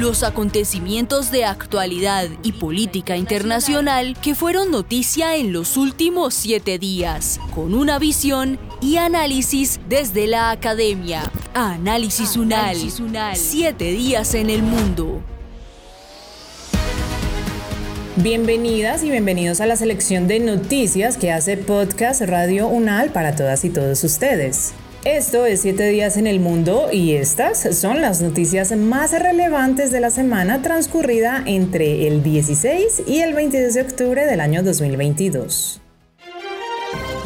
Los acontecimientos de actualidad y política internacional que fueron noticia en los últimos siete días, con una visión y análisis desde la academia. Análisis Unal. Siete días en el mundo. Bienvenidas y bienvenidos a la selección de noticias que hace Podcast Radio Unal para todas y todos ustedes. Esto es 7 días en el mundo y estas son las noticias más relevantes de la semana transcurrida entre el 16 y el 22 de octubre del año 2022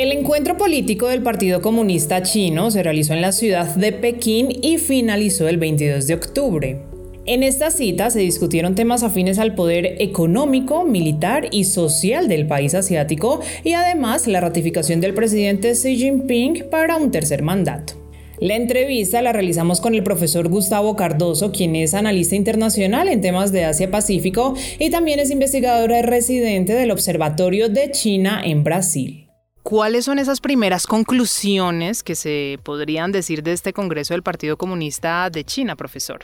El encuentro político del Partido Comunista Chino se realizó en la ciudad de Pekín y finalizó el 22 de octubre. En esta cita se discutieron temas afines al poder económico, militar y social del país asiático y además la ratificación del presidente Xi Jinping para un tercer mandato. La entrevista la realizamos con el profesor Gustavo Cardoso, quien es analista internacional en temas de Asia-Pacífico y también es investigador residente del Observatorio de China en Brasil. ¿Cuáles son esas primeras conclusiones que se podrían decir de este Congreso del Partido Comunista de China, profesor?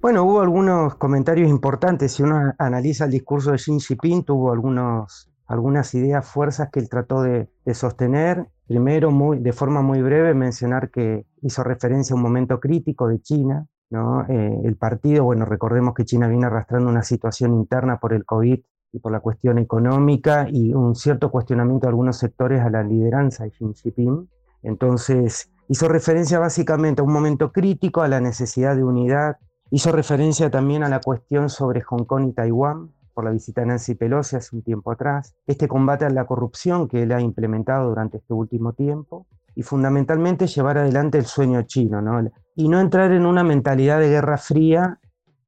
Bueno, hubo algunos comentarios importantes. Si uno analiza el discurso de Xi Jinping, tuvo algunos, algunas ideas, fuerzas que él trató de, sostener. Primero, muy, de forma muy breve, mencionar que hizo referencia a un momento crítico de China. ¿no? Eh, el partido, bueno, recordemos que China viene arrastrando una situación interna por el COVID y por la cuestión económica y un cierto cuestionamiento de algunos sectores a la lideranza de Xi Jinping. Entonces, hizo referencia básicamente a un momento crítico, a la necesidad de unidad, hizo referencia también a la cuestión sobre Hong Kong y Taiwán, por la visita de Nancy Pelosi hace un tiempo atrás, este combate a la corrupción que él ha implementado durante este último tiempo, y fundamentalmente llevar adelante el sueño chino, ¿no? y no entrar en una mentalidad de guerra fría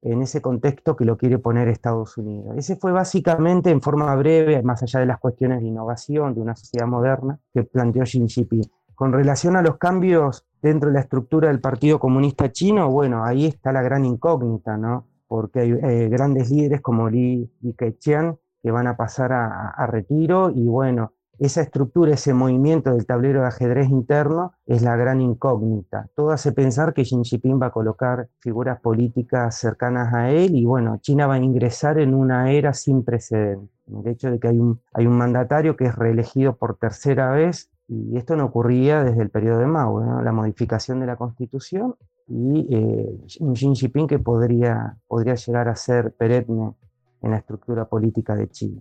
en ese contexto que lo quiere poner Estados Unidos. Ese fue básicamente, en forma breve, más allá de las cuestiones de innovación de una sociedad moderna, que planteó Xi Jinping. Con relación a los cambios dentro de la estructura del Partido Comunista Chino, bueno, ahí está la gran incógnita, ¿no? Porque hay eh, grandes líderes como Li, Keqiang que van a pasar a retiro y bueno, esa estructura, ese movimiento del tablero de ajedrez interno es la gran incógnita. Todo hace pensar que Xi Jinping va a colocar figuras políticas cercanas a él y bueno, China va a ingresar en una era sin precedentes. El hecho de que hay un, hay un mandatario que es reelegido por tercera vez y esto no ocurría desde el periodo de Mao, la modificación de la constitución y eh, Xi Jinping que podría, podría llegar a ser perenne en la estructura política de China.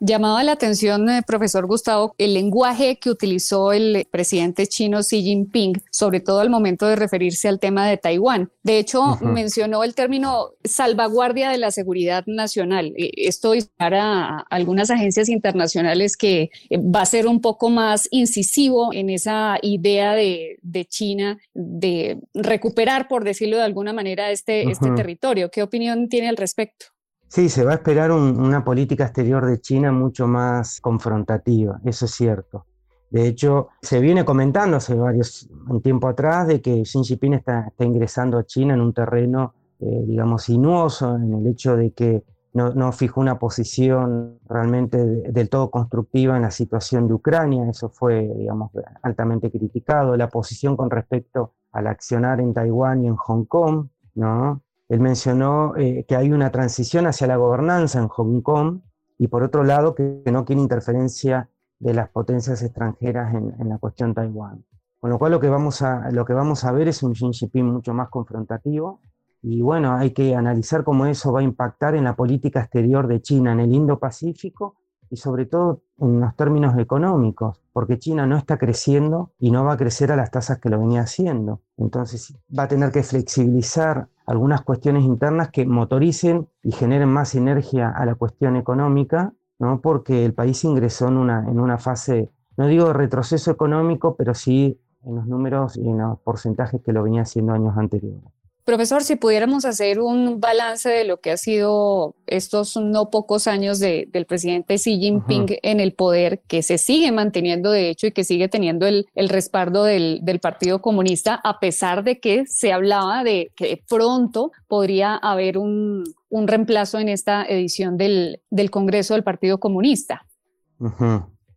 Llamaba la atención, eh, profesor Gustavo, el lenguaje que utilizó el presidente chino Xi Jinping, sobre todo al momento de referirse al tema de Taiwán. De hecho, mencionó el término salvaguardia de la seguridad nacional. E, esto para algunas agencias internacionales que eh, va a ser un poco más incisivo en esa idea de, China de recuperar, por decirlo de alguna manera, este, este territorio. ¿Qué opinión tiene al respecto? Sí, se va a esperar una política exterior de China mucho más confrontativa, eso es cierto. De hecho, se viene comentando hace varios, un tiempo atrás de que Xi Jinping está, ingresando a China en un terreno, eh, digamos, sinuoso, en el hecho de que no, fijó una posición realmente del todo constructiva en la situación de Ucrania, eso fue, digamos, altamente criticado, la posición con respecto al accionar en Taiwán y en Hong Kong, ¿no? Él mencionó eh, que hay una transición hacia la gobernanza en Hong Kong y por otro lado que, no quiere interferencia de las potencias extranjeras en, la cuestión Taiwán. Con lo cual lo que, vamos a, lo que vamos a ver es un Xi Jinping mucho más confrontativo y bueno, hay que analizar cómo eso va a impactar en la política exterior de China en el Indo-Pacífico y sobre todo en los términos económicos, porque China no está creciendo y no va a crecer a las tasas que lo venía haciendo. Entonces va a tener que flexibilizar algunas cuestiones internas que motoricen y generen más sinergia a la cuestión económica, ¿no? porque el país ingresó en una, en una fase, no digo retroceso económico, pero sí en los números y en los porcentajes que lo venía haciendo años anteriores. Profesor, si pudiéramos hacer un balance de lo que ha sido estos no pocos años del presidente Xi Jinping en el poder, que se sigue manteniendo de hecho y que sigue teniendo el, respaldo del, Partido Comunista, a pesar de que se hablaba de que pronto podría haber un, reemplazo en esta edición del, Congreso del Partido Comunista.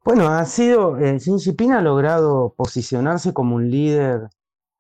Bueno, ha sido, eh, Xi Jinping ha logrado posicionarse como un líder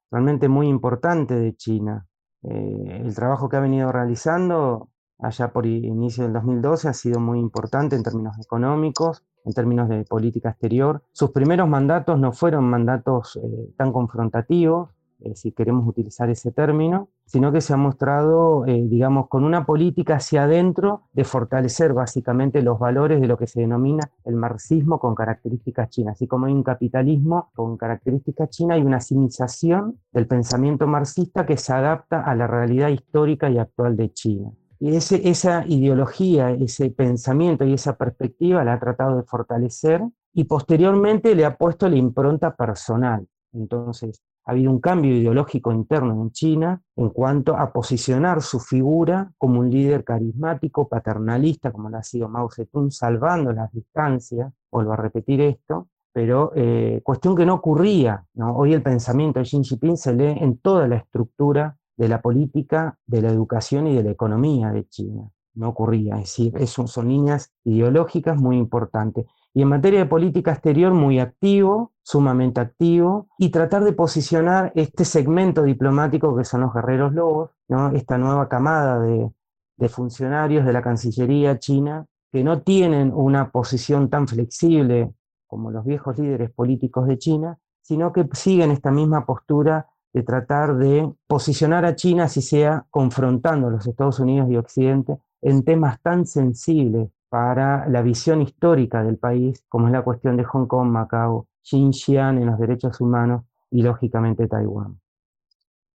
realmente muy importante de China. Eh, el trabajo que ha venido realizando allá por inicio del 2012 ha sido muy importante en términos económicos, en términos de política exterior. Sus primeros mandatos no fueron mandatos eh, tan confrontativos, eh, si queremos utilizar ese término, sino que se ha mostrado, eh, digamos, con una política hacia adentro de fortalecer básicamente los valores de lo que se denomina el marxismo con características chinas. Así como hay un capitalismo con características chinas, hay una civilización del pensamiento marxista que se adapta a la realidad histórica y actual de China. Y ese, esa ideología, ese pensamiento y esa perspectiva la ha tratado de fortalecer y posteriormente le ha puesto la impronta personal. Entonces, ha habido un cambio ideológico interno en China en cuanto a posicionar su figura como un líder carismático, paternalista, como lo ha sido Mao Zedong, salvando las distancias, vuelvo a repetir esto, pero eh, cuestión que no ocurría. Hoy el pensamiento de Xi Jinping se lee en toda la estructura de la política, de la educación y de la economía de China. No ocurría, es decir, son líneas ideológicas muy importantes y en materia de política exterior muy activo, sumamente activo, y tratar de posicionar este segmento diplomático que son los guerreros lobos, ¿no? esta nueva camada de, de funcionarios de la Cancillería china que no tienen una posición tan flexible como los viejos líderes políticos de China, sino que siguen esta misma postura de tratar de posicionar a China, si sea confrontando a los Estados Unidos y Occidente en temas tan sensibles para la visión histórica del país, como es la cuestión de Hong Kong, Macao, Xinjiang en los derechos humanos y lógicamente Taiwán.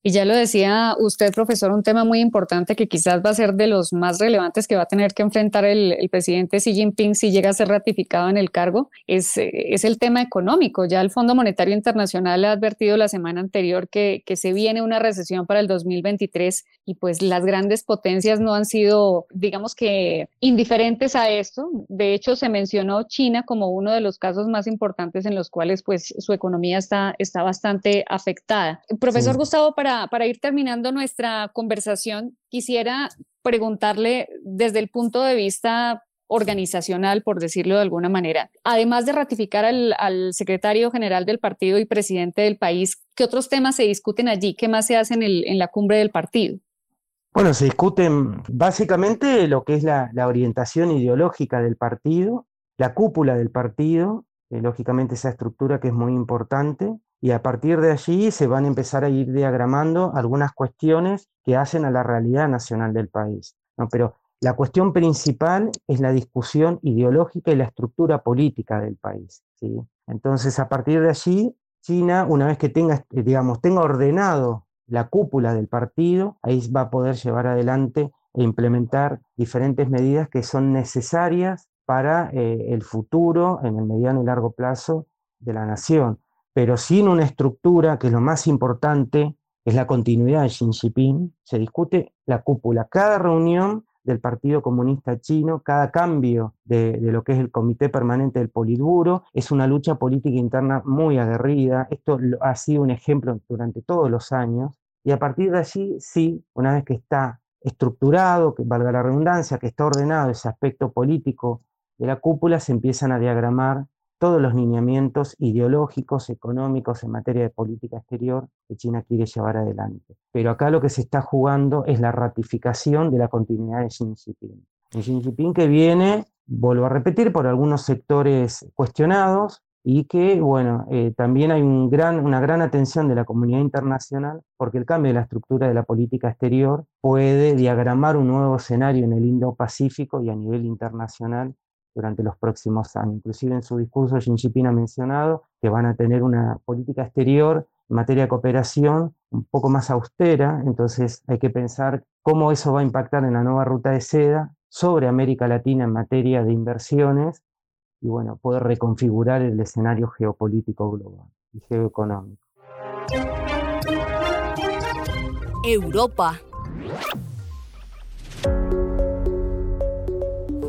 Y ya lo decía usted, profesor, un tema muy importante que quizás va a ser de los más relevantes que va a tener que enfrentar el, presidente Xi Jinping si llega a ser ratificado en el cargo, es, es, el tema económico. Ya el Fondo Monetario Internacional ha advertido la semana anterior que, que se viene una recesión para el 2023 y pues las grandes potencias no han sido, digamos que, indiferentes a esto. De hecho, se mencionó China como uno de los casos más importantes en los cuales pues su economía está, está bastante afectada. Profesor Gustavo, para para, ir terminando nuestra conversación, quisiera preguntarle desde el punto de vista organizacional, por decirlo de alguna manera. Además de ratificar al, secretario general del partido y presidente del país, ¿qué otros temas se discuten allí? ¿Qué más se hace en, la cumbre del partido? Bueno, se discuten básicamente lo que es la, orientación ideológica del partido, la cúpula del partido, eh, lógicamente esa estructura que es muy importante, y a partir de allí se van a empezar a ir diagramando algunas cuestiones que hacen a la realidad nacional del país. ¿no? Pero la cuestión principal es la discusión ideológica y la estructura política del país. ¿sí? Entonces, a partir de allí, China, una vez que tenga, digamos, tenga ordenado la cúpula del partido, ahí va a poder llevar adelante e implementar diferentes medidas que son necesarias para eh, el futuro en el mediano y largo plazo de la nación pero sin una estructura que es lo más importante, es la continuidad de Xi Jinping, se discute la cúpula. Cada reunión del Partido Comunista Chino, cada cambio de, lo que es el Comité Permanente del Politburo, es una lucha política interna muy aguerrida. Esto ha sido un ejemplo durante todos los años. Y a partir de allí, sí, una vez que está estructurado, que valga la redundancia, que está ordenado ese aspecto político de la cúpula, se empiezan a diagramar todos los lineamientos ideológicos, económicos en materia de política exterior que China quiere llevar adelante. Pero acá lo que se está jugando es la ratificación de la continuidad de Xi Jinping. Xi Jinping que viene, vuelvo a repetir, por algunos sectores cuestionados y que, bueno, eh, también hay un gran, una gran atención de la comunidad internacional porque el cambio de la estructura de la política exterior puede diagramar un nuevo escenario en el Indo-Pacífico y a nivel internacional durante los próximos años. Inclusive en su discurso Xi Jinping ha mencionado que van a tener una política exterior en materia de cooperación un poco más austera, entonces hay que pensar cómo eso va a impactar en la nueva ruta de seda sobre América Latina en materia de inversiones y bueno, poder reconfigurar el escenario geopolítico global y geoeconómico. Europa.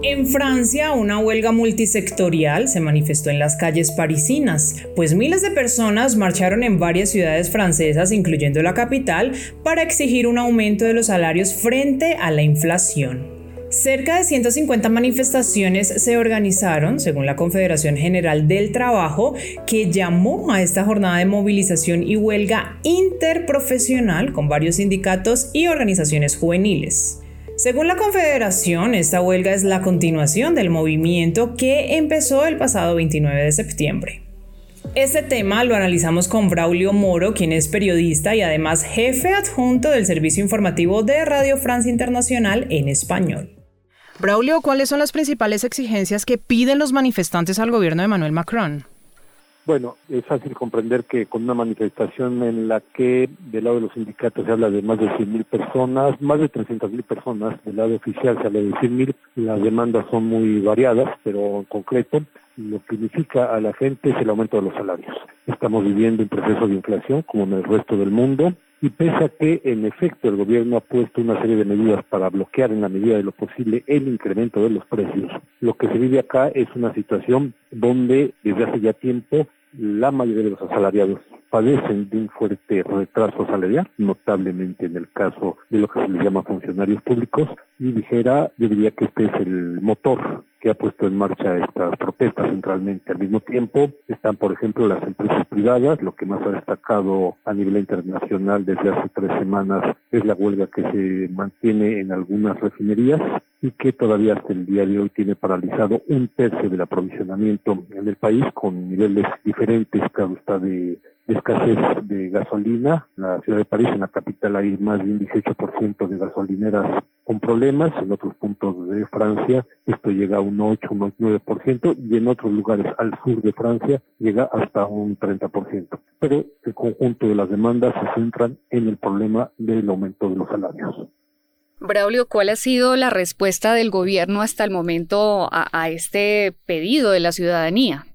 En Francia, una huelga multisectorial se manifestó en las calles parisinas, pues miles de personas marcharon en varias ciudades francesas, incluyendo la capital, para exigir un aumento de los salarios frente a la inflación. Cerca de 150 manifestaciones se organizaron, según la Confederación General del Trabajo, que llamó a esta jornada de movilización y huelga interprofesional con varios sindicatos y organizaciones juveniles. Según la Confederación, esta huelga es la continuación del movimiento que empezó el pasado 29 de septiembre. Este tema lo analizamos con Braulio Moro, quien es periodista y además jefe adjunto del servicio informativo de Radio Francia Internacional en español. Braulio, ¿cuáles son las principales exigencias que piden los manifestantes al gobierno de Manuel Macron? Bueno, es fácil comprender que con una manifestación en la que del lado de los sindicatos se habla de más de 100.000 personas, más de 300.000 personas, del lado oficial se habla de 100.000, las demandas son muy variadas, pero en concreto lo que significa a la gente es el aumento de los salarios. Estamos viviendo un proceso de inflación como en el resto del mundo y pese a que en efecto el gobierno ha puesto una serie de medidas para bloquear en la medida de lo posible el incremento de los precios, lo que se vive acá es una situación donde desde hace ya tiempo la mayoría de los asalariados padecen de un fuerte retraso salarial, notablemente en el caso de lo que se les llama funcionarios públicos, y dijera, yo diría que este es el motor que ha puesto en marcha estas protestas centralmente. Al mismo tiempo están, por ejemplo, las empresas privadas, lo que más ha destacado a nivel internacional desde hace tres semanas es la huelga que se mantiene en algunas refinerías y que todavía hasta el día de hoy tiene paralizado un tercio del aprovisionamiento en el país con niveles diferentes, claro está, de escasez de gasolina. En la ciudad de París, en la capital, hay más de un 18% de gasolineras con problemas. En otros puntos de Francia esto llega a un 8, un 9% y en otros lugares al sur de Francia llega hasta un 30%. Pero el conjunto de las demandas se centran en el problema del aumento de los salarios. Braulio, ¿cuál ha sido la respuesta del gobierno hasta el momento a este pedido de la ciudadanía?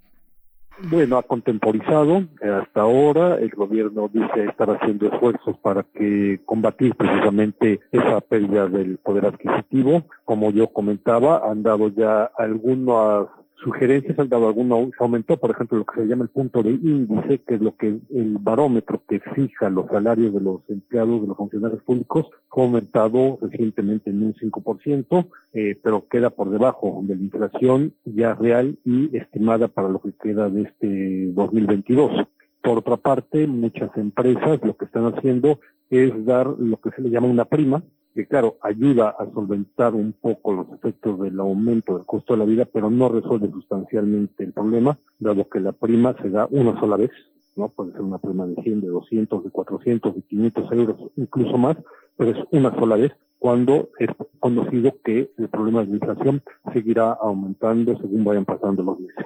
Bueno, ha contemporizado. Hasta ahora el gobierno dice estar haciendo esfuerzos para que combatir precisamente esa pérdida del poder adquisitivo. Como yo comentaba, han dado ya algunas sugerencias han dado alguna, se aumentó, por ejemplo, lo que se llama el punto de índice, que es lo que el barómetro que fija los salarios de los empleados, de los funcionarios públicos, fue aumentado recientemente en un 5%, eh, pero queda por debajo de la inflación ya real y estimada para lo que queda de este 2022. Por otra parte, muchas empresas lo que están haciendo es dar lo que se le llama una prima, que claro, ayuda a solventar un poco los efectos del aumento del costo de la vida, pero no resuelve sustancialmente el problema, dado que la prima se da una sola vez, ¿no? Puede ser una prima de 100, de 200, de 400, de 500 euros, incluso más, pero es una sola vez, cuando es conocido que el problema de la inflación seguirá aumentando según vayan pasando los meses.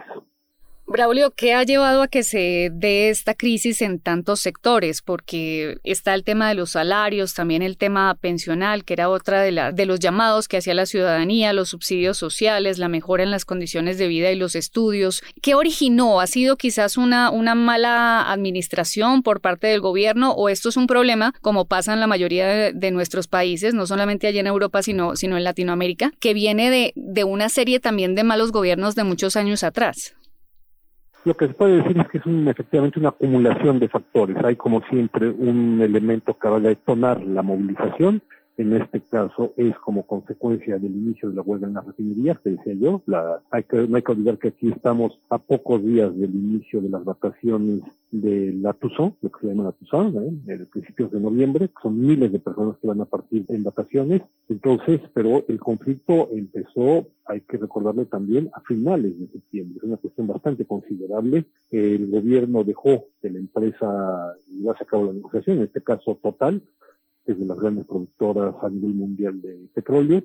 Braulio, ¿qué ha llevado a que se dé esta crisis en tantos sectores? Porque está el tema de los salarios, también el tema pensional, que era otra de, de los llamados que hacía la ciudadanía, los subsidios sociales, la mejora en las condiciones de vida y los estudios. ¿Qué originó? ¿Ha sido quizás una, mala administración por parte del gobierno o esto es un problema, como pasa en la mayoría de, nuestros países, no solamente allá en Europa, sino, en Latinoamérica, que viene de una serie también de malos gobiernos de muchos años atrás? Lo que se puede decir es que es efectivamente una acumulación de factores. Hay como siempre un elemento que va a detonar la movilización en este caso es como consecuencia del inicio de la huelga en las refinerías, que decía yo. La, hay que, no hay que olvidar que aquí estamos a pocos días del inicio de las vacaciones de la Toussaint, lo que se llama la Toussaint, ¿eh? en principios de noviembre, son miles de personas que van a partir en vacaciones. Entonces, pero el conflicto empezó, hay que recordarle también, a finales de septiembre. Es una cuestión bastante considerable. El gobierno dejó que la empresa llevase a cabo la negociación, en este caso Total, es de las grandes productoras a nivel mundial de petróleo,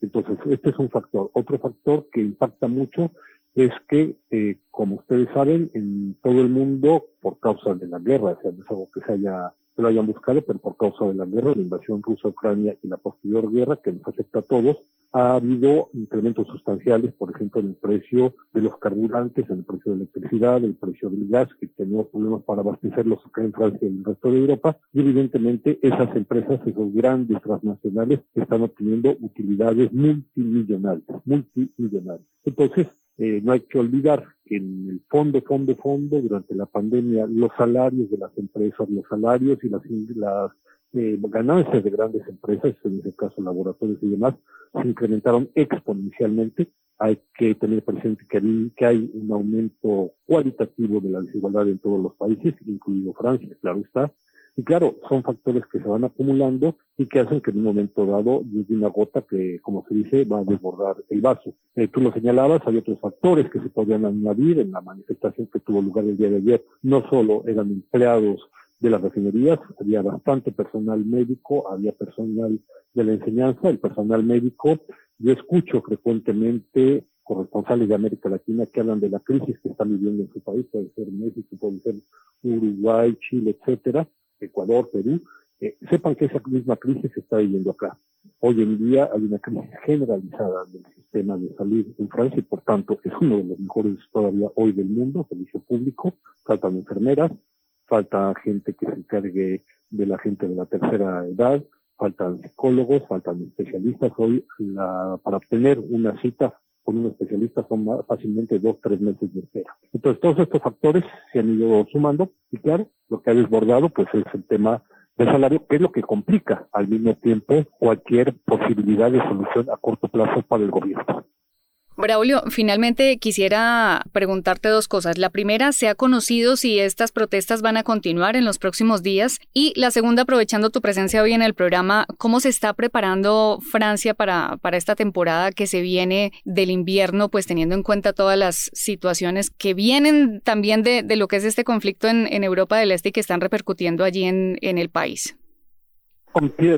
Entonces, este es un factor. Otro factor que impacta mucho es que, eh, como ustedes saben, en todo el mundo, por causa de la guerra, o sea, no es algo que se haya que lo hayan buscado, pero por causa de la guerra, la invasión rusa a Ucrania y la posterior guerra que nos afecta a todos, ha habido incrementos sustanciales, por ejemplo, en el precio de los carburantes, en el precio de la electricidad, el precio del gas, que tenemos problemas para abastecerlos acá en Francia y en el resto de Europa, y evidentemente esas empresas, esos grandes transnacionales, están obteniendo utilidades multimillonarias, multimillonarias. Entonces, eh, no hay que olvidar en el fondo, fondo, fondo, durante la pandemia, los salarios de las empresas, los salarios y las, las eh, ganancias de grandes empresas, en este caso laboratorios y demás, se incrementaron exponencialmente. Hay que tener presente que que hay un aumento cualitativo de la desigualdad en todos los países, incluido Francia, claro está, y claro, son factores que se van acumulando y que hacen que en un momento dado llegue una gota que, como se dice, va a desbordar el vaso. Eh, tú lo señalabas, hay otros factores que se podrían añadir en la manifestación que tuvo lugar el día de ayer. No solo eran empleados de las refinerías, había bastante personal médico, había personal de la enseñanza, el personal médico. Yo escucho frecuentemente corresponsales de América Latina que hablan de la crisis que están viviendo en su país, puede ser México, puede ser Uruguay, Chile, etcétera, Ecuador, Perú, eh, sepan que esa misma crisis se está viviendo acá. Hoy en día hay una crisis generalizada del sistema de salud en Francia y por tanto es uno de los mejores todavía hoy del mundo, servicio público, faltan enfermeras, falta gente que se encargue de la gente de la tercera edad, faltan psicólogos, faltan especialistas. Hoy la, para obtener una cita con un especialista son fácilmente dos, tres meses de espera. Entonces, todos estos factores se han ido sumando y claro, lo que ha desbordado pues es el tema del salario, que es lo que complica al mismo tiempo cualquier posibilidad de solución a corto plazo para el gobierno. Braulio, finalmente quisiera preguntarte dos cosas. La primera, ¿se ha conocido si estas protestas van a continuar en los próximos días? Y la segunda, aprovechando tu presencia hoy en el programa, ¿cómo se está preparando Francia para, para esta temporada que se viene del invierno, pues teniendo en cuenta todas las situaciones que vienen también de, de lo que es este conflicto en, en, Europa del Este y que están repercutiendo allí en, en el país?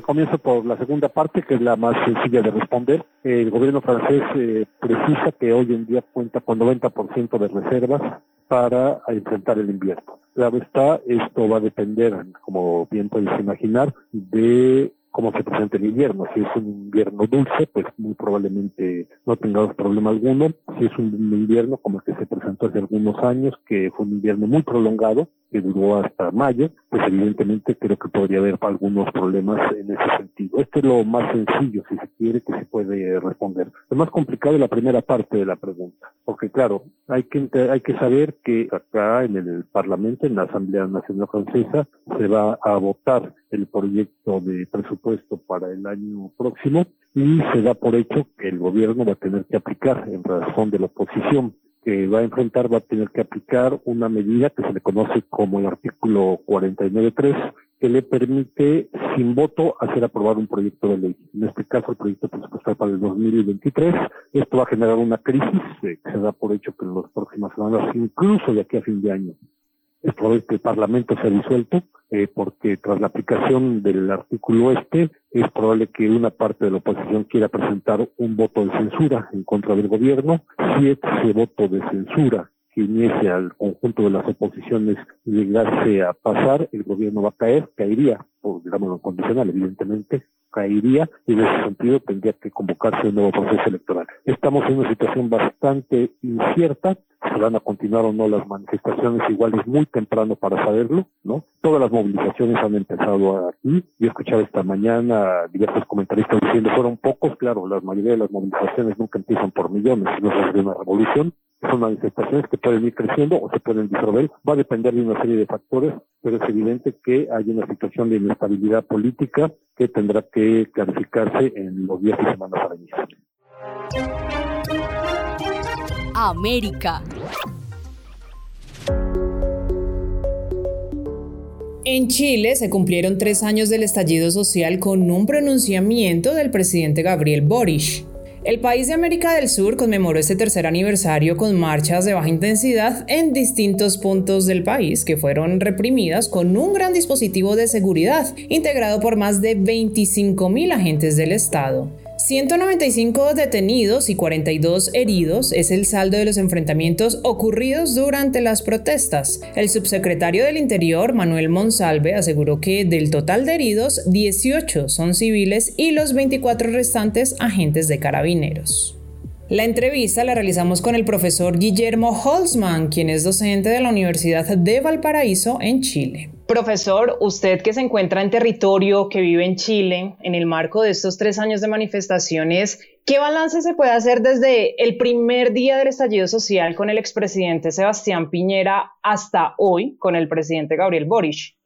Comienzo por la segunda parte, que es la más sencilla de responder. El gobierno francés eh, precisa que hoy en día cuenta con 90% de reservas para enfrentar el invierno. Claro está, esto va a depender, como bien puedes imaginar, de cómo se presenta el invierno. Si es un invierno dulce, pues muy probablemente no tengamos problema alguno. Si es un invierno como el que se presentó hace algunos años, que fue un invierno muy prolongado, que duró hasta mayo, pues evidentemente creo que podría haber algunos problemas en ese sentido. Este es lo más sencillo, si se quiere, que se puede responder. Lo más complicado es la primera parte de la pregunta, porque claro, hay que, hay que saber que acá en el Parlamento, en la Asamblea Nacional Francesa, se va a votar el proyecto de presupuesto para el año próximo y se da por hecho que el gobierno va a tener que aplicar en razón de la oposición que va a enfrentar va a tener que aplicar una medida que se le conoce como el artículo 49.3 que le permite sin voto hacer aprobar un proyecto de ley. En este caso el proyecto presupuestal para el 2023. Esto va a generar una crisis eh, que se da por hecho que en las próximas semanas, incluso de aquí a fin de año, es probable que el Parlamento sea disuelto, eh, porque tras la aplicación del artículo este, es probable que una parte de la oposición quiera presentar un voto de censura en contra del gobierno. Si ese voto de censura que inicia al conjunto de las oposiciones llegase a pasar, el gobierno va a caer, caería, por digamos condicional, evidentemente, caería y en ese sentido tendría que convocarse un nuevo proceso electoral. Estamos en una situación bastante incierta, si van a continuar o no las manifestaciones, igual es muy temprano para saberlo, ¿no? Todas las movilizaciones han empezado aquí. Yo escuchaba esta mañana diversos comentaristas diciendo fueron pocos, claro, la mayoría de las movilizaciones nunca empiezan por millones, sino es una revolución. Son manifestaciones que pueden ir creciendo o se pueden disolver. Va a depender de una serie de factores, pero es evidente que hay una situación de inestabilidad política que tendrá que clarificarse en los días y semanas a venir. América. En Chile se cumplieron tres años del estallido social con un pronunciamiento del presidente Gabriel Boric. El país de América del Sur conmemoró este tercer aniversario con marchas de baja intensidad en distintos puntos del país que fueron reprimidas con un gran dispositivo de seguridad integrado por más de 25.000 agentes del Estado. 195 detenidos y 42 heridos es el saldo de los enfrentamientos ocurridos durante las protestas. El subsecretario del Interior, Manuel Monsalve, aseguró que del total de heridos, 18 son civiles y los 24 restantes agentes de carabineros. La entrevista la realizamos con el profesor Guillermo Holzman, quien es docente de la Universidad de Valparaíso en Chile. Profesor, usted que se encuentra en territorio, que vive en Chile, en el marco de estos tres años de manifestaciones, ¿qué balance se puede hacer desde el primer día del estallido social con el expresidente Sebastián Piñera hasta hoy con el presidente Gabriel Boric?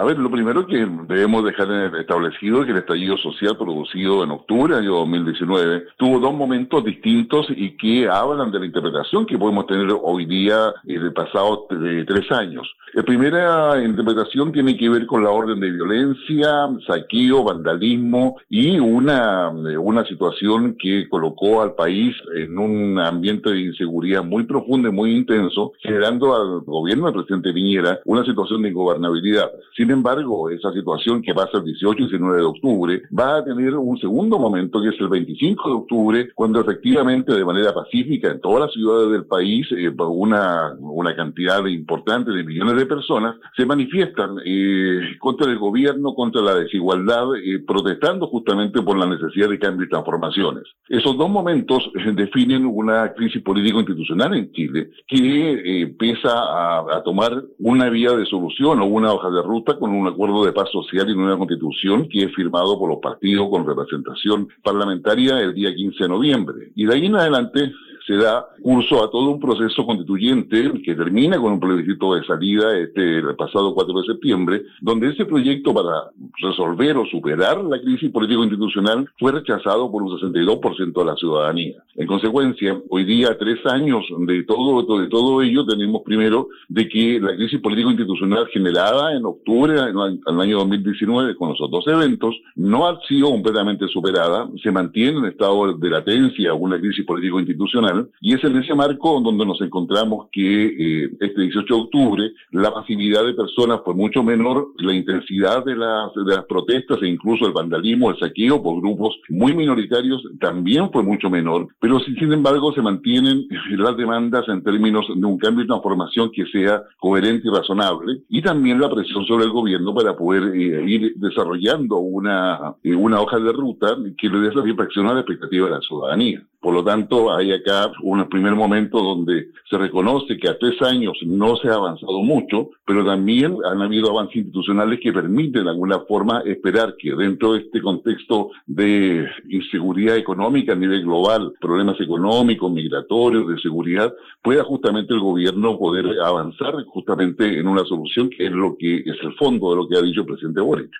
A ver, lo primero que debemos dejar establecido es que el estallido social producido en octubre del año 2019 tuvo dos momentos distintos y que hablan de la interpretación que podemos tener hoy día en el pasado tres años. La primera interpretación tiene que ver con la orden de violencia, saqueo, vandalismo y una, una situación que colocó al país en un ambiente de inseguridad muy profundo y muy intenso, generando al gobierno del presidente Piñera una situación de ingobernabilidad. Embargo, esa situación que pasa el 18 y 19 de octubre va a tener un segundo momento que es el 25 de octubre, cuando efectivamente de manera pacífica en todas las ciudades del país eh, una, una cantidad importante de millones de personas se manifiestan eh, contra el gobierno, contra la desigualdad, eh, protestando justamente por la necesidad de cambio y transformaciones. Esos dos momentos definen una crisis político-institucional en Chile que empieza a tomar una vía de solución o una hoja de ruta con un acuerdo de paz social y una constitución que es firmado por los partidos con representación parlamentaria el día 15 de noviembre. Y de ahí en adelante se da curso a todo un proceso constituyente que termina con un plebiscito de salida este, el pasado 4 de septiembre, donde ese proyecto para resolver o superar la crisis político-institucional fue rechazado por un 62% de la ciudadanía. En consecuencia, hoy día, tres años de todo, de todo ello, tenemos primero de que la crisis político-institucional generada en octubre del año 2019 con los dos eventos no ha sido completamente superada, se mantiene en estado de latencia una crisis político-institucional y es en ese marco donde nos encontramos que eh, este 18 de octubre la masividad de personas fue mucho menor, la intensidad de las, de las protestas e incluso el vandalismo, el saqueo por grupos muy minoritarios también fue mucho menor, pero sin embargo se mantienen las demandas en términos de un cambio y transformación que sea coherente y razonable y también la presión sobre el gobierno para poder eh, ir desarrollando una, eh, una hoja de ruta que le dé satisfacción a la expectativa de la ciudadanía. Por lo tanto, hay acá un primer momento donde se reconoce que a tres años no se ha avanzado mucho, pero también han habido avances institucionales que permiten de alguna forma esperar que dentro de este contexto de inseguridad económica a nivel global, problemas económicos, migratorios, de seguridad, pueda justamente el gobierno poder avanzar justamente en una solución que es lo que es el fondo de lo que ha dicho el presidente Boric.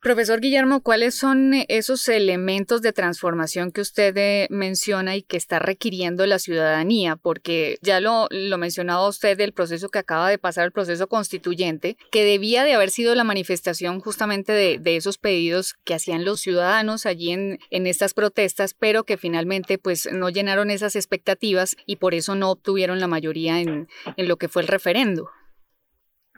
Profesor Guillermo, ¿cuáles son esos elementos de transformación que usted eh, menciona y que está requiriendo la ciudadanía? Porque ya lo, lo mencionaba usted del proceso que acaba de pasar, el proceso constituyente, que debía de haber sido la manifestación justamente de, esos pedidos que hacían los ciudadanos allí en, en estas protestas, pero que finalmente pues no llenaron esas expectativas y por eso no obtuvieron la mayoría en, en lo que fue el referendo.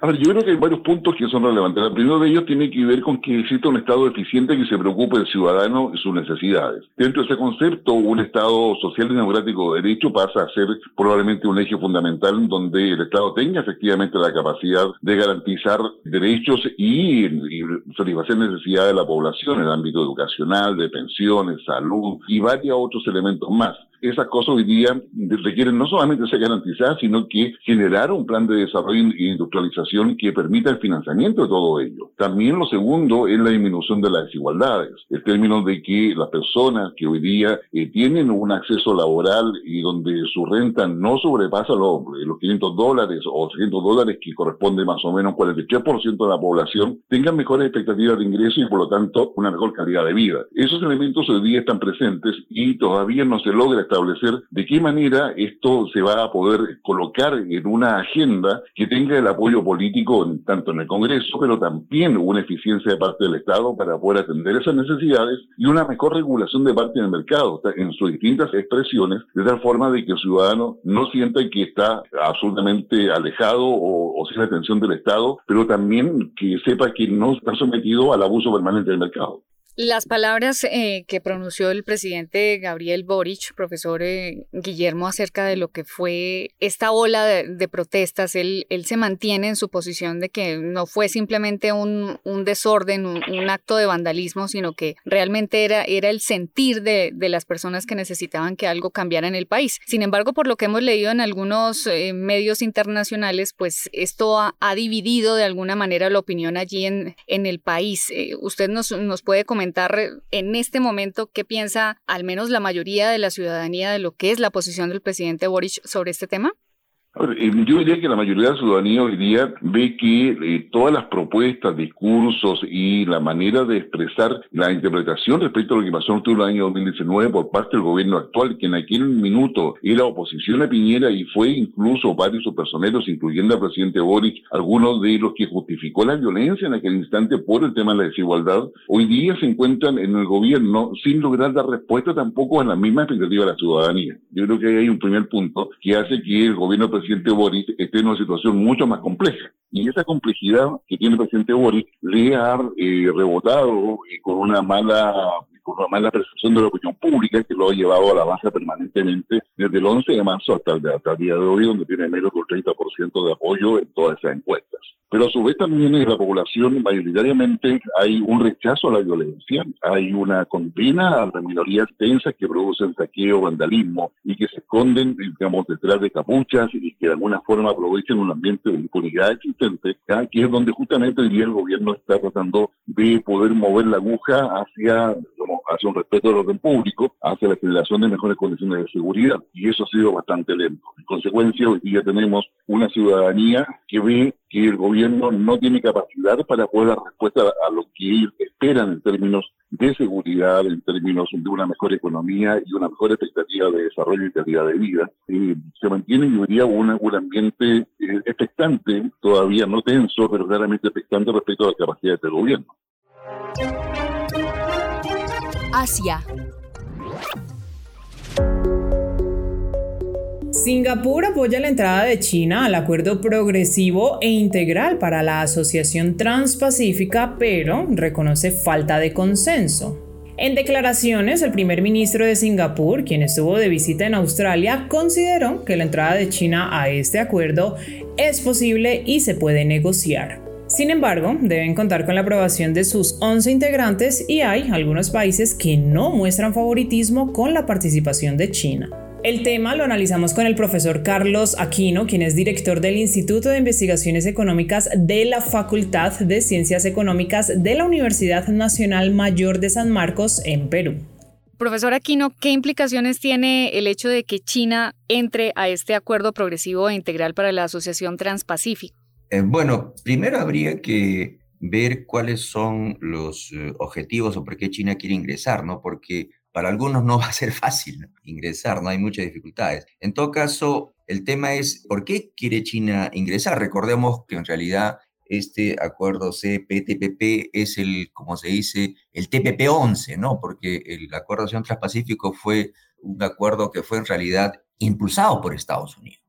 A ver, yo creo que hay varios puntos que son relevantes. El primero de ellos tiene que ver con que existe un Estado eficiente que se preocupe del ciudadano y sus necesidades. Dentro de ese concepto, un Estado social y democrático de derecho pasa a ser probablemente un eje fundamental donde el Estado tenga efectivamente la capacidad de garantizar derechos y, y satisfacer necesidades de la población en el ámbito educacional, de pensiones, salud y varios otros elementos más esas cosas hoy día requieren no solamente ser garantizadas, sino que generar un plan de desarrollo e industrialización que permita el financiamiento de todo ello. También lo segundo es la disminución de las desigualdades, el término de que las personas que hoy día eh, tienen un acceso laboral y donde su renta no sobrepasa los, los 500 dólares o 300 dólares, que corresponde más o menos al 43% de la población, tengan mejores expectativas de ingreso y por lo tanto una mejor calidad de vida. Esos elementos hoy día están presentes y todavía no se logra establecer de qué manera esto se va a poder colocar en una agenda que tenga el apoyo político tanto en el Congreso, pero también una eficiencia de parte del Estado para poder atender esas necesidades y una mejor regulación de parte del mercado en sus distintas expresiones, de tal forma de que el ciudadano no sienta que está absolutamente alejado o, o sin atención del Estado, pero también que sepa que no está sometido al abuso permanente del mercado. Las palabras eh, que pronunció el presidente Gabriel Boric, profesor eh, Guillermo, acerca de lo que fue esta ola de, protestas, él, él, se mantiene en su posición de que no fue simplemente un, un desorden, un, acto de vandalismo, sino que realmente era, era el sentir de, de, las personas que necesitaban que algo cambiara en el país. Sin embargo, por lo que hemos leído en algunos eh, medios internacionales, pues esto ha, dividido de alguna manera la opinión allí en, en el país. ¿Usted nos, nos puede comentar? En este momento qué piensa al menos la mayoría de la ciudadanía de lo que es la posición del presidente Boric sobre este tema? Yo diría que la mayoría de la ciudadanía hoy día ve que eh, todas las propuestas, discursos y la manera de expresar la interpretación respecto a lo que pasó en el año 2019 por parte del gobierno actual, que en aquel minuto era oposición a Piñera y fue incluso varios personeros, incluyendo al presidente Boric, algunos de los que justificó la violencia en aquel instante por el tema de la desigualdad, hoy día se encuentran en el gobierno sin lograr dar respuesta tampoco a la misma expectativa de la ciudadanía. Yo creo que hay un primer punto que hace que el gobierno presidente Boris esté en una situación mucho más compleja. Y esa complejidad que tiene el presidente Boris le ha eh, rebotado eh, con una mala con una mala percepción de la opinión pública que lo ha llevado a la baja permanentemente desde el 11 de marzo hasta el, hasta el día de hoy, donde tiene menos del 30% de apoyo en todas esas encuestas. Pero a su vez también en la población mayoritariamente hay un rechazo a la violencia, hay una condena a las minorías tensas que producen saqueo, vandalismo y que se esconden, digamos, detrás de capuchas y que de alguna forma aprovechen un ambiente de impunidad existente, que es donde justamente hoy el gobierno está tratando de poder mover la aguja hacia, hacia un respeto del orden público, hacia la generación de mejores condiciones de seguridad. Y eso ha sido bastante lento. En consecuencia, hoy día tenemos una ciudadanía que ve que el gobierno no tiene capacidad para poder dar respuesta a lo que esperan en términos de seguridad, en términos de una mejor economía y una mejor expectativa de desarrollo y calidad de vida. se mantiene, yo diría, un, un ambiente eh, expectante, todavía no tenso, pero claramente expectante respecto a la capacidad de este gobierno. Asia. Singapur apoya la entrada de China al acuerdo progresivo e integral para la Asociación Transpacífica, pero reconoce falta de consenso. En declaraciones, el primer ministro de Singapur, quien estuvo de visita en Australia, consideró que la entrada de China a este acuerdo es posible y se puede negociar. Sin embargo, deben contar con la aprobación de sus 11 integrantes y hay algunos países que no muestran favoritismo con la participación de China. El tema lo analizamos con el profesor Carlos Aquino, quien es director del Instituto de Investigaciones Económicas de la Facultad de Ciencias Económicas de la Universidad Nacional Mayor de San Marcos en Perú. Profesor Aquino, ¿qué implicaciones tiene el hecho de que China entre a este acuerdo progresivo e integral para la Asociación Transpacífico? Eh, bueno, primero habría que ver cuáles son los eh, objetivos o por qué China quiere ingresar, ¿no? Porque para algunos no va a ser fácil ingresar, no hay muchas dificultades. En todo caso, el tema es por qué quiere China ingresar. Recordemos que en realidad este acuerdo CPTPP es el, como se dice, el TPP-11, ¿no? Porque el acuerdo de Transpacífico fue un acuerdo que fue en realidad impulsado por Estados Unidos.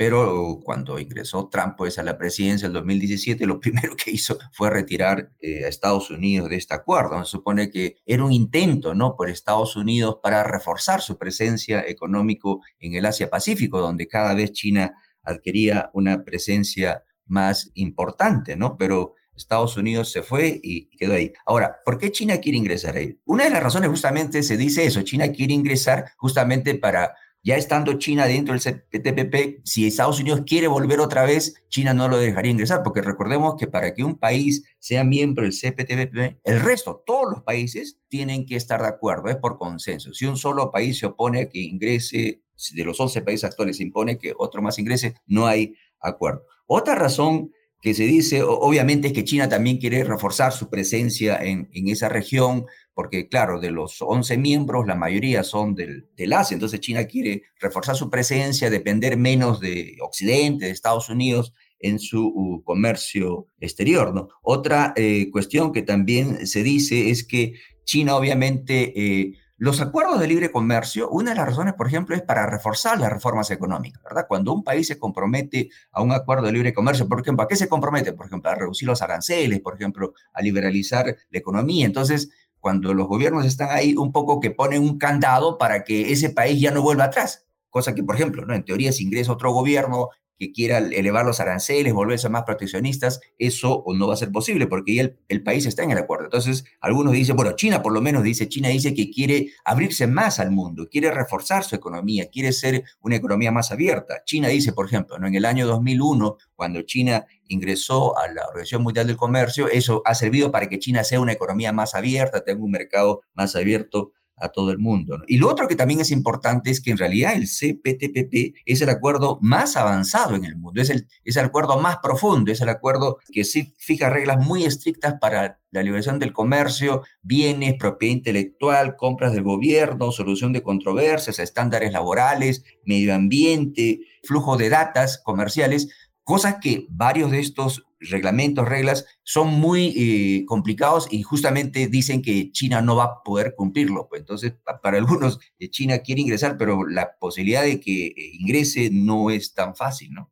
Pero cuando ingresó Trump pues, a la presidencia en 2017, lo primero que hizo fue retirar eh, a Estados Unidos de este acuerdo. Se supone que era un intento ¿no? por Estados Unidos para reforzar su presencia económico en el Asia-Pacífico, donde cada vez China adquiría una presencia más importante, ¿no? Pero Estados Unidos se fue y quedó ahí. Ahora, ¿por qué China quiere ingresar ahí? Una de las razones justamente se dice eso, China quiere ingresar justamente para ya estando China dentro del CPTPP, si Estados Unidos quiere volver otra vez, China no lo dejaría ingresar, porque recordemos que para que un país sea miembro del CPTPP, el resto, todos los países, tienen que estar de acuerdo, es por consenso. Si un solo país se opone a que ingrese, de los 11 países actuales se impone que otro más ingrese, no hay acuerdo. Otra razón que se dice, obviamente, es que China también quiere reforzar su presencia en, en esa región, porque claro, de los 11 miembros, la mayoría son del, del, Asia, entonces China quiere reforzar su presencia, depender menos de Occidente, de Estados Unidos en su uh, comercio exterior. ¿no? Otra eh, cuestión que también se dice es que China obviamente... Eh, los acuerdos de libre comercio, una de las razones, por ejemplo, es para reforzar las reformas económicas, ¿verdad? Cuando un país se compromete a un acuerdo de libre comercio, por ejemplo, ¿a qué se compromete? Por ejemplo, a reducir los aranceles, por ejemplo, a liberalizar la economía. Entonces, cuando los gobiernos están ahí un poco que ponen un candado para que ese país ya no vuelva atrás. Cosa que, por ejemplo, ¿no? en teoría, si ingresa otro gobierno que quiera elevar los aranceles, volverse más proteccionistas, eso no va a ser posible porque el, país está en el acuerdo. Entonces, algunos dicen, bueno, China por lo menos dice, China dice que quiere abrirse más al mundo, quiere reforzar su economía, quiere ser una economía más abierta. China dice, por ejemplo, en el año 2001, cuando China ingresó a la Organización Mundial del Comercio, eso ha servido para que China sea una economía más abierta, tenga un mercado más abierto a todo el mundo. Y lo otro que también es importante es que en realidad el CPTPP es el acuerdo más avanzado en el mundo, es el, es el acuerdo más profundo, es el acuerdo que sí fija reglas muy estrictas para la liberación del comercio, bienes, propiedad intelectual, compras del gobierno, solución de controversias, estándares laborales, medio ambiente, flujo de datas comerciales, cosas que varios de estos reglamentos, reglas, son muy eh, complicados y justamente dicen que China no va a poder cumplirlo. Pues entonces, para algunos, eh, China quiere ingresar, pero la posibilidad de que eh, ingrese no es tan fácil, ¿no?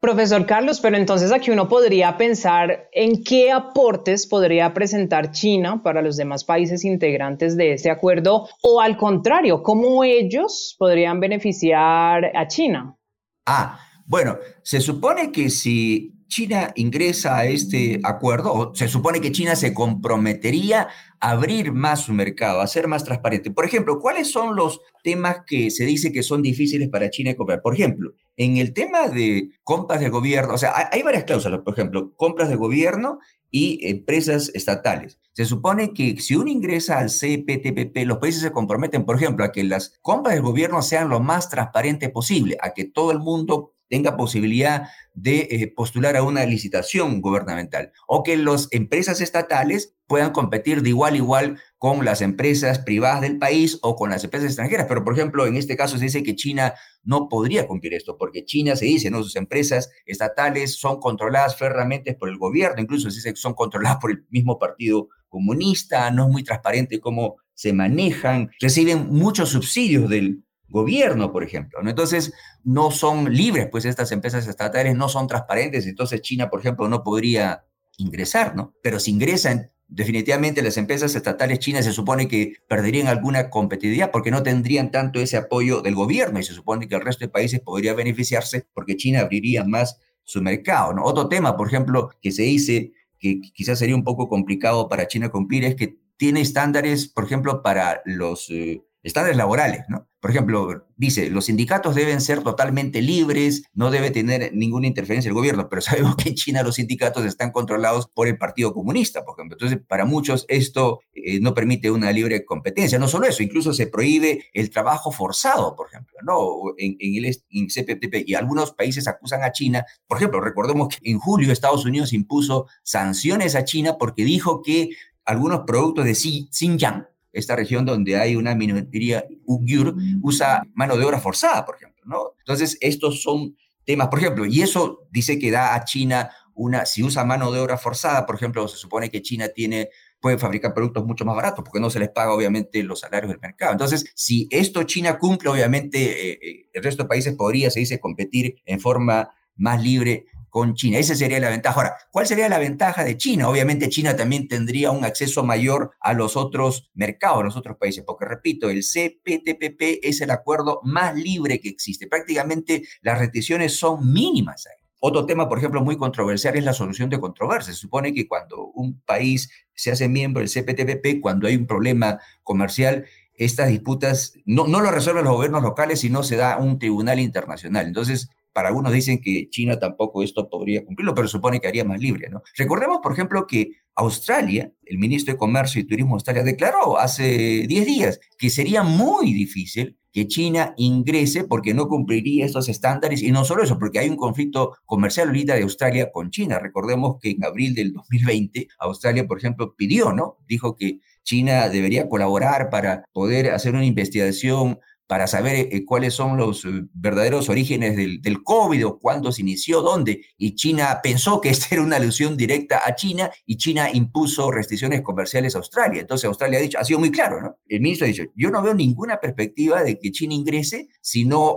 Profesor Carlos, pero entonces aquí uno podría pensar en qué aportes podría presentar China para los demás países integrantes de este acuerdo o al contrario, cómo ellos podrían beneficiar a China. Ah, bueno, se supone que si China ingresa a este acuerdo, se supone que China se comprometería a abrir más su mercado, a ser más transparente. Por ejemplo, ¿cuáles son los temas que se dice que son difíciles para China comprar? Por ejemplo, en el tema de compras de gobierno, o sea, hay, varias cláusulas, por ejemplo, compras de gobierno y empresas estatales. Se supone que si uno ingresa al CPTPP, los países se comprometen, por ejemplo, a que las compras del gobierno sean lo más transparentes posible, a que todo el mundo tenga posibilidad de eh, postular a una licitación gubernamental o que las empresas estatales puedan competir de igual a igual con las empresas privadas del país o con las empresas extranjeras. Pero, por ejemplo, en este caso se dice que China no podría cumplir esto, porque China se dice, ¿no? Sus empresas estatales son controladas ferramente por el gobierno, incluso se dice que son controladas por el mismo partido comunista, no es muy transparente cómo se manejan, reciben muchos subsidios del gobierno, por ejemplo. ¿no? Entonces, no son libres, pues estas empresas estatales no son transparentes, entonces China, por ejemplo, no podría ingresar, ¿no? Pero si ingresan, definitivamente las empresas estatales chinas se supone que perderían alguna competitividad porque no tendrían tanto ese apoyo del gobierno y se supone que el resto de países podría beneficiarse porque China abriría más su mercado, ¿no? Otro tema, por ejemplo, que se dice que quizás sería un poco complicado para China cumplir es que tiene estándares, por ejemplo, para los eh, estándares laborales, ¿no? Por ejemplo, dice, los sindicatos deben ser totalmente libres, no debe tener ninguna interferencia el gobierno, pero sabemos que en China los sindicatos están controlados por el Partido Comunista, por ejemplo. Entonces, para muchos esto eh, no permite una libre competencia. No solo eso, incluso se prohíbe el trabajo forzado, por ejemplo, ¿no? En, el en CPTP. Y algunos países acusan a China, por ejemplo, recordemos que en julio Estados Unidos impuso sanciones a China porque dijo que algunos productos de Xinjiang, esta región donde hay una minoría uigur, usa mano de obra forzada, por ejemplo, ¿no? Entonces, estos son temas, por ejemplo, y eso dice que da a China una, si usa mano de obra forzada, por ejemplo, se supone que China tiene puede fabricar productos mucho más baratos porque no se les paga obviamente los salarios del mercado. Entonces, si esto China cumple, obviamente eh, eh, el resto de países podría, se dice, competir en forma más libre con China. Esa sería la ventaja. Ahora, ¿cuál sería la ventaja de China? Obviamente China también tendría un acceso mayor a los otros mercados, a los otros países, porque repito, el CPTPP es el acuerdo más libre que existe. Prácticamente las restricciones son mínimas ahí. Otro tema, por ejemplo, muy controversial es la solución de controversias. Se supone que cuando un país se hace miembro del CPTPP, cuando hay un problema comercial, estas disputas no, no lo resuelven los gobiernos locales, sino se da un tribunal internacional. Entonces, para algunos dicen que China tampoco esto podría cumplirlo, pero supone que haría más libre, ¿no? Recordemos, por ejemplo, que Australia, el ministro de Comercio y Turismo de Australia declaró hace 10 días que sería muy difícil que China ingrese porque no cumpliría estos estándares y no solo eso, porque hay un conflicto comercial ahorita de Australia con China. Recordemos que en abril del 2020 Australia, por ejemplo, pidió, ¿no? Dijo que China debería colaborar para poder hacer una investigación para saber eh, eh, cuáles son los eh, verdaderos orígenes del, COVID o cuándo se inició, dónde. Y China pensó que esta era una alusión directa a China y China impuso restricciones comerciales a Australia. Entonces Australia ha dicho, ha sido muy claro, ¿no? El ministro ha dicho, yo no veo ninguna perspectiva de que China ingrese si no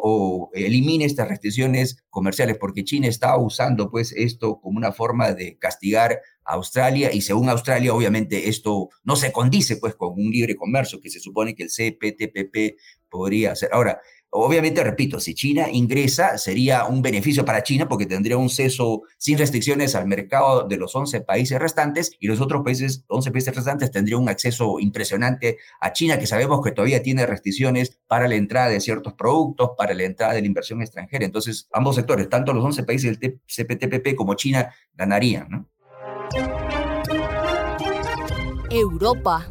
elimine estas restricciones comerciales, porque China está usando pues esto como una forma de castigar Australia y según Australia obviamente esto no se condice pues con un libre comercio que se supone que el CPTPP podría hacer. Ahora, Obviamente, repito, si China ingresa, sería un beneficio para China porque tendría un ceso sin restricciones al mercado de los 11 países restantes y los otros países, 11 países restantes, tendrían un acceso impresionante a China, que sabemos que todavía tiene restricciones para la entrada de ciertos productos, para la entrada de la inversión extranjera. Entonces, ambos sectores, tanto los 11 países del CPTPP como China, ganarían. ¿no? Europa.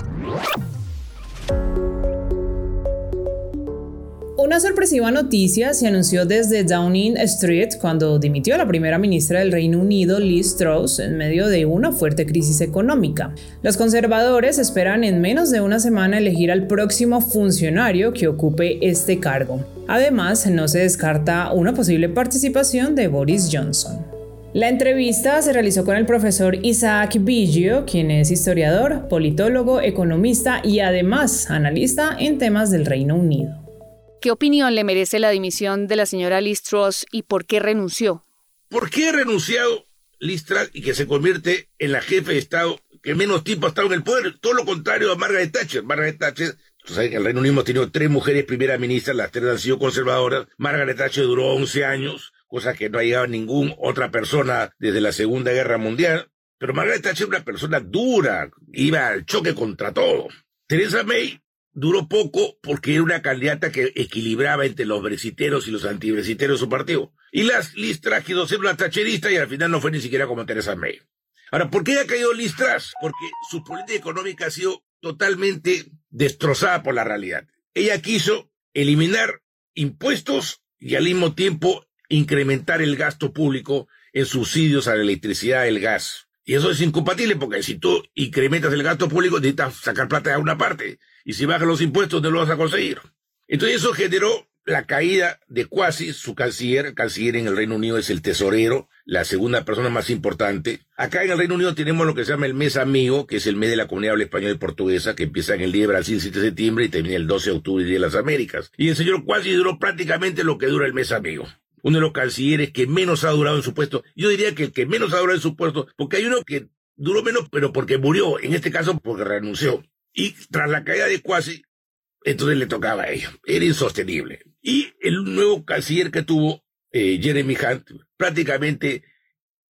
Una sorpresiva noticia se anunció desde Downing Street cuando dimitió la primera ministra del Reino Unido, Liz Truss, en medio de una fuerte crisis económica. Los conservadores esperan en menos de una semana elegir al próximo funcionario que ocupe este cargo. Además, no se descarta una posible participación de Boris Johnson. La entrevista se realizó con el profesor Isaac Biggio, quien es historiador, politólogo, economista y además analista en temas del Reino Unido. ¿Qué opinión le merece la dimisión de la señora Liz Truss y por qué renunció? ¿Por qué ha renunciado Liz Truss y que se convierte en la jefe de Estado que menos tiempo ha estado en el poder? Todo lo contrario a Margaret Thatcher. Margaret Thatcher, tú sabes que el Reino Unido hemos tenido tres mujeres primeras ministras, las tres han sido conservadoras. Margaret Thatcher duró 11 años, cosa que no ha llegado ninguna otra persona desde la Segunda Guerra Mundial. Pero Margaret Thatcher era una persona dura, iba al choque contra todo. Theresa May duró poco porque era una candidata que equilibraba entre los breciteros y los antibreciteros de su partido. Y las Liz Truss quiso ser una tacherista y al final no fue ni siquiera como Teresa May. Ahora, ¿por qué ha caído Liz Truss? Porque su política económica ha sido totalmente destrozada por la realidad. Ella quiso eliminar impuestos y al mismo tiempo incrementar el gasto público en subsidios a la electricidad el gas. Y eso es incompatible porque si tú incrementas el gasto público necesitas sacar plata de alguna parte y si bajas los impuestos no lo vas a conseguir. Entonces eso generó la caída de Quasi, su canciller, canciller en el Reino Unido es el tesorero, la segunda persona más importante. Acá en el Reino Unido tenemos lo que se llama el mes amigo, que es el mes de la comunidad habla española y portuguesa, que empieza en el día de Brasil 7 de septiembre y termina el 12 de octubre y Día de las Américas. Y el señor Quasi duró prácticamente lo que dura el mes amigo. Uno de los cancilleres que menos ha durado en su puesto. Yo diría que el que menos ha durado en su puesto, porque hay uno que duró menos, pero porque murió, en este caso porque renunció. Y tras la caída de Quasi, entonces le tocaba a ellos. Era insostenible. Y el nuevo canciller que tuvo, eh, Jeremy Hunt, prácticamente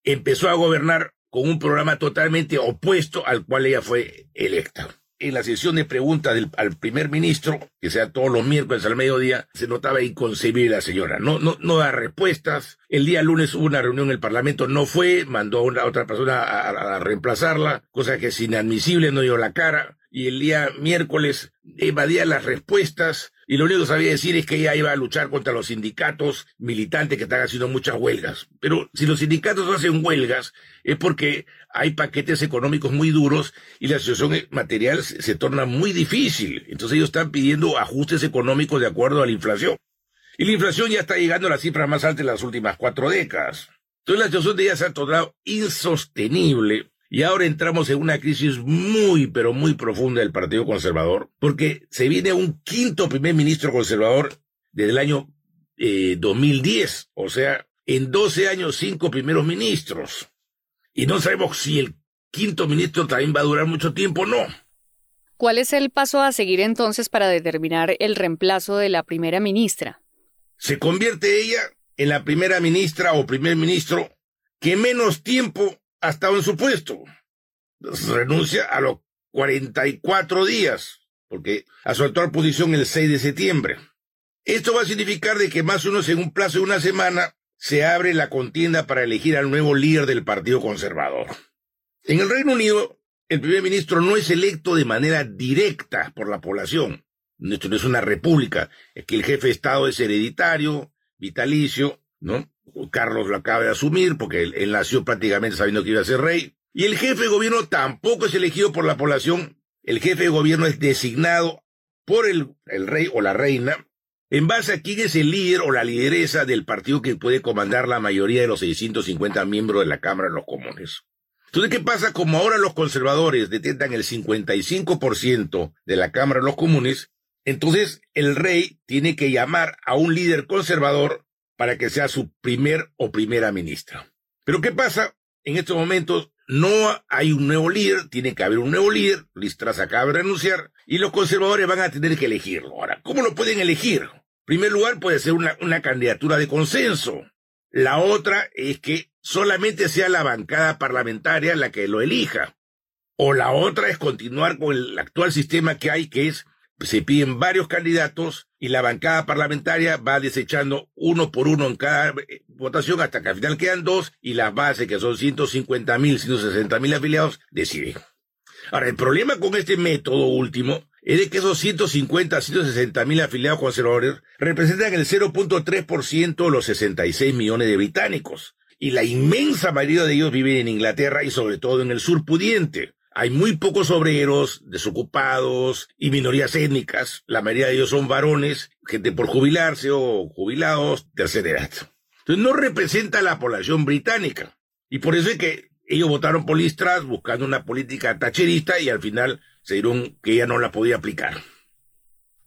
empezó a gobernar con un programa totalmente opuesto al cual ella fue electa. En la sesión de preguntas del, al primer ministro, que sea todos los miércoles al mediodía, se notaba inconcebible la señora. No, no, no da respuestas. El día lunes hubo una reunión en el Parlamento, no fue, mandó a una otra persona a, a reemplazarla, cosa que es inadmisible, no dio la cara y el día miércoles evadía las respuestas y lo único que sabía decir es que ella iba a luchar contra los sindicatos militantes que están haciendo muchas huelgas. Pero si los sindicatos hacen huelgas es porque hay paquetes económicos muy duros y la situación material se, torna muy difícil. Entonces ellos están pidiendo ajustes económicos de acuerdo a la inflación. Y la inflación ya está llegando a la cifra más alta en las últimas cuatro décadas. Entonces la situación de ella se ha tornado insostenible y ahora entramos en una crisis muy, pero muy profunda del Partido Conservador, porque se viene un quinto primer ministro conservador desde el año 2010, eh, o sea, en 12 años, cinco primeros ministros. Y no sabemos si el quinto ministro también va a durar mucho tiempo o no. ¿Cuál es el paso a seguir entonces para determinar el reemplazo de la primera ministra? Se convierte ella en la primera ministra o primer ministro que menos tiempo estado en su puesto. Renuncia a los 44 días, porque a su actual posición el 6 de septiembre. Esto va a significar de que más o menos en un plazo de una semana se abre la contienda para elegir al nuevo líder del Partido Conservador. En el Reino Unido, el primer ministro no es electo de manera directa por la población. Esto no es una república, es que el jefe de Estado es hereditario, vitalicio, ¿no? Carlos lo acaba de asumir porque él, nació prácticamente sabiendo que iba a ser rey. Y el jefe de gobierno tampoco es elegido por la población. El jefe de gobierno es designado por el, el rey o la reina en base a quién es el líder o la lideresa del partido que puede comandar la mayoría de los 650 miembros de la Cámara de los Comunes. Entonces, ¿qué pasa? Como ahora los conservadores detentan el 55% de la Cámara de los Comunes, entonces el rey tiene que llamar a un líder conservador para que sea su primer o primera ministra. Pero ¿qué pasa? En estos momentos no hay un nuevo líder, tiene que haber un nuevo líder, Listras acaba de renunciar, y los conservadores van a tener que elegirlo. Ahora, ¿cómo lo pueden elegir? En primer lugar, puede ser una, una candidatura de consenso. La otra es que solamente sea la bancada parlamentaria la que lo elija. O la otra es continuar con el actual sistema que hay, que es se piden varios candidatos y la bancada parlamentaria va desechando uno por uno en cada eh, votación hasta que al final quedan dos y la base, que son 150 mil, 160 mil afiliados, decide. Ahora, el problema con este método último es de que esos 150, 160 mil afiliados conservadores representan el 0.3% de los 66 millones de británicos. Y la inmensa mayoría de ellos viven en Inglaterra y sobre todo en el sur pudiente. Hay muy pocos obreros, desocupados y minorías étnicas. La mayoría de ellos son varones, gente por jubilarse o jubilados, tercera edad. Entonces no representa la población británica. Y por eso es que ellos votaron por Liz buscando una política tacherista y al final se dieron que ella no la podía aplicar.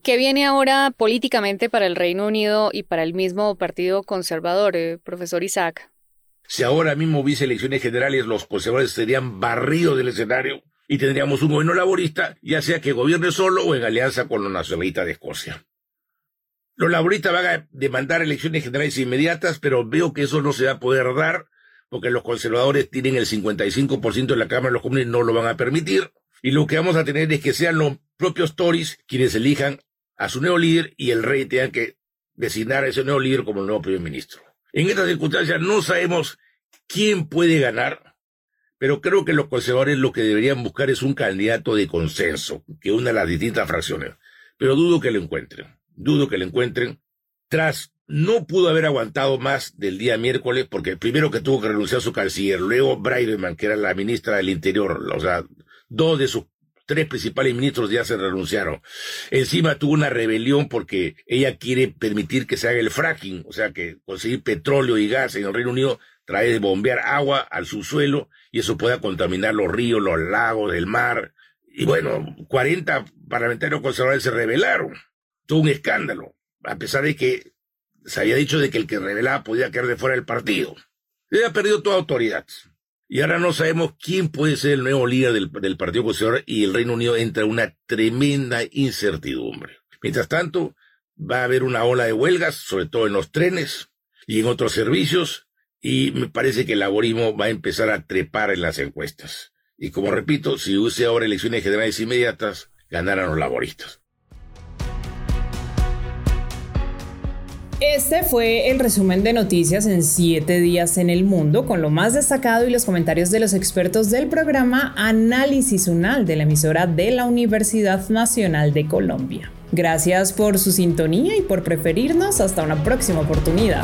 ¿Qué viene ahora políticamente para el Reino Unido y para el mismo Partido Conservador, eh, profesor Isaac? Si ahora mismo hubiese elecciones generales, los conservadores serían barridos del escenario y tendríamos un gobierno laborista, ya sea que gobierne solo o en alianza con los nacionalistas de Escocia. Los laboristas van a demandar elecciones generales inmediatas, pero veo que eso no se va a poder dar porque los conservadores tienen el 55% de la Cámara los Comunes, no lo van a permitir. Y lo que vamos a tener es que sean los propios Tories quienes elijan a su nuevo líder y el rey tenga que designar a ese nuevo líder como el nuevo primer ministro. En estas circunstancias no sabemos quién puede ganar, pero creo que los conservadores lo que deberían buscar es un candidato de consenso que una las distintas fracciones. Pero dudo que lo encuentren, dudo que lo encuentren. Tras no pudo haber aguantado más del día miércoles porque primero que tuvo que renunciar a su canciller, luego Braidman, que era la ministra del Interior, o sea, dos de sus tres principales ministros ya se renunciaron. Encima tuvo una rebelión porque ella quiere permitir que se haga el fracking, o sea, que conseguir petróleo y gas en el Reino Unido trae de bombear agua al subsuelo y eso pueda contaminar los ríos, los lagos, el mar. Y bueno, 40 parlamentarios conservadores se rebelaron. Tuvo un escándalo, a pesar de que se había dicho de que el que rebelaba podía quedar de fuera del partido. Ella ha perdido toda autoridad. Y ahora no sabemos quién puede ser el nuevo líder del, Partido Conservador y el Reino Unido entra en una tremenda incertidumbre. Mientras tanto, va a haber una ola de huelgas, sobre todo en los trenes y en otros servicios, y me parece que el laborismo va a empezar a trepar en las encuestas. Y como repito, si use ahora elecciones generales inmediatas, ganarán los laboristas. Este fue el resumen de noticias en siete días en el mundo, con lo más destacado y los comentarios de los expertos del programa Análisis Unal de la emisora de la Universidad Nacional de Colombia. Gracias por su sintonía y por preferirnos. Hasta una próxima oportunidad.